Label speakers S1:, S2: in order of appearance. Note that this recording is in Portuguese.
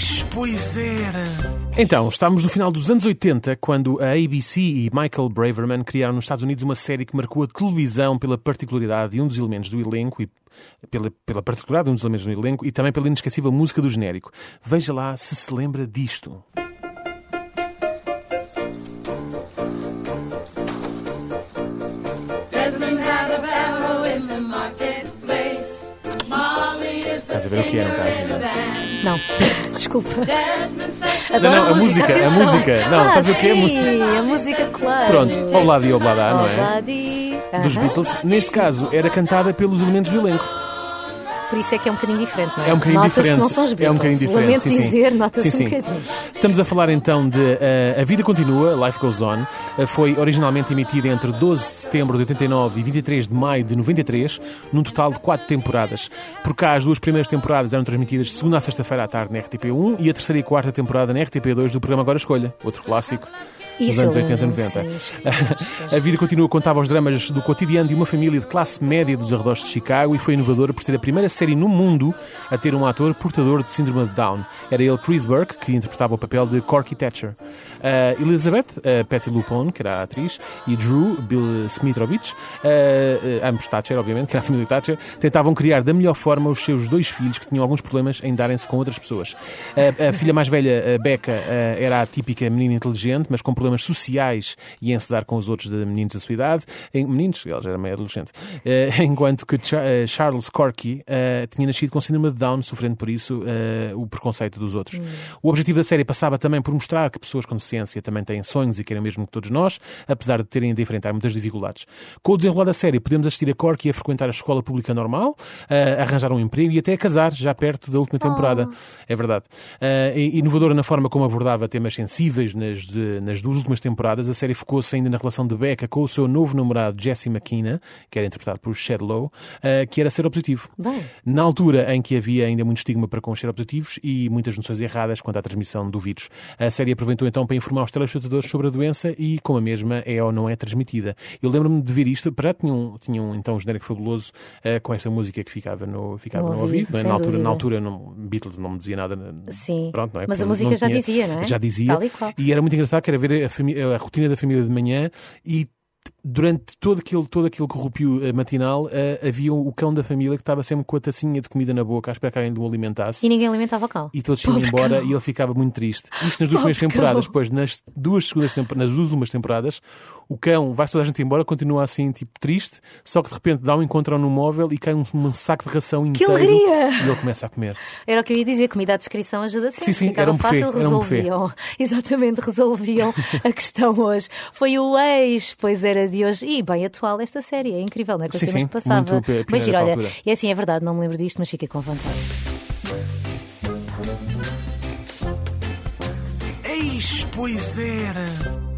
S1: Eis, pois era.
S2: Então, estamos no final dos anos 80, quando a ABC e Michael Braverman criaram nos Estados Unidos uma série que marcou a televisão pela particularidade de um dos elementos do elenco e pela, pela particularidade de um dos elementos do elenco e também pela inesquecível música do genérico. Veja lá se se lembra disto. Estás a ver o que é, não estás?
S3: Não, desculpa. Adoro
S2: não, a música, a música. Não,
S3: ah,
S2: estás a ver o que é a
S3: sim,
S2: música?
S3: a música, claro.
S2: Pronto, Obladi Oblada, não é?
S3: Obladi.
S2: Dos. Beatles. Neste caso, era cantada pelos elementos do elenco.
S3: Por isso é que é um bocadinho diferente, não é?
S2: É um bocadinho diferente.
S3: não são os Beatles.
S2: É um bocadinho diferente.
S3: Lamento
S2: sim,
S3: dizer, nota-se um bocadinho.
S2: Estamos a falar então de eh, A Vida Continua, Life Goes On. Eh, foi originalmente emitida entre 12 de setembro de 89 e 23 de maio de 93, num total de quatro temporadas. Por cá, as duas primeiras temporadas eram transmitidas segunda a sexta-feira à tarde na RTP1 e a terceira e quarta temporada na RTP2 do programa Agora Escolha, outro clássico. Dos
S3: Isso
S2: anos
S3: eu
S2: 80 e
S3: lembro-me,
S2: 90.
S3: sim, os
S2: A vida continua contava os dramas do cotidiano de uma família de classe média dos arredores de Chicago e foi inovadora por ser a primeira série no mundo a ter um ator portador de síndrome de Down. Era ele Chris Burke, que interpretava o papel de Corky Thatcher. Uh, Elizabeth, uh, Patty Lupone, que era a atriz, e Drew, Bill Smitrovich, uh, uh, ambos Thatcher, obviamente, que era a família Thatcher, tentavam criar da melhor forma os seus dois filhos que tinham alguns problemas em darem-se com outras pessoas. Uh, a filha mais velha, uh, Becca, era a típica menina inteligente, mas com problemas sociais e em se dar com os outros de meninos da sua idade. Em, meninos, ela já era meio adolescente. Uh, enquanto que uh, Charles Corky uh, tinha nascido com síndrome de Down, sofrendo por isso o preconceito dos outros. O objetivo da série passava também por mostrar que pessoas com deficiência também têm sonhos e querem o mesmo que todos nós, apesar de terem de enfrentar muitas dificuldades. Com o desenrolar da série, podemos assistir a Corky a frequentar a escola pública normal, a arranjar um emprego e até a casar, já perto da última temporada. É verdade. Inovadora na forma como abordava temas sensíveis nas, de- nas duas últimas temporadas, a série focou-se ainda na relação de Becca com o seu novo namorado Jesse McKenna, que era interpretado por Shed Low, uh, que era seropositivo.
S3: Bem.
S2: Na altura em que havia ainda muito estigma para com os seropositivos e muitas noções erradas quanto à transmissão do vírus. A série aproveitou então para informar os telespectadores sobre a doença e como a mesma é ou não é transmitida. Eu lembro-me de ver isto, para já tinham, tinham então um genérico fabuloso uh, com esta música que ficava no, ficava
S3: No
S2: no,
S3: ouvido,
S2: é? Na altura,
S3: dúvida.
S2: na altura não, Beatles não me dizia nada.
S3: Sim.
S2: Pronto, não é?
S3: Mas
S2: Porque
S3: a música já
S2: tinha-
S3: dizia, não é?
S2: Já dizia.
S3: Tal e qual.
S2: E era muito engraçado que era ver a, a rotina da família de manhã e durante todo aquele, todo aquele corrupio eh, matinal eh, havia o cão da família que estava sempre com a tacinha de comida na boca à espera que alguém o alimentasse.
S3: E ninguém alimentava o cão.
S2: E todos iam embora
S3: cão.
S2: e ele ficava muito triste. Isto nas duas primeiras temporadas, depois nas duas segundas nas duas últimas temporadas, o cão vai toda a gente embora, continua assim, tipo, triste, só que de repente dá um encontro no móvel e cai um, um saco de ração inteiro
S3: alegria!
S2: e ele começa a comer.
S3: Era o que eu ia dizer, comida à descrição ajuda sempre.
S2: Sim, sim,
S3: Ficava
S2: era um buffet,
S3: fácil,
S2: era um
S3: resolviam. Exatamente, resolviam a questão hoje. Foi o ex, pois era de hoje. E bem atual esta série, é incrível, não é? Os
S2: Sim, sim,
S3: que passava.
S2: muito
S3: Mas giro,
S2: para a
S3: olha, e assim é verdade, não me lembro disto, mas fiquei com vontade.
S1: Eis, pois era.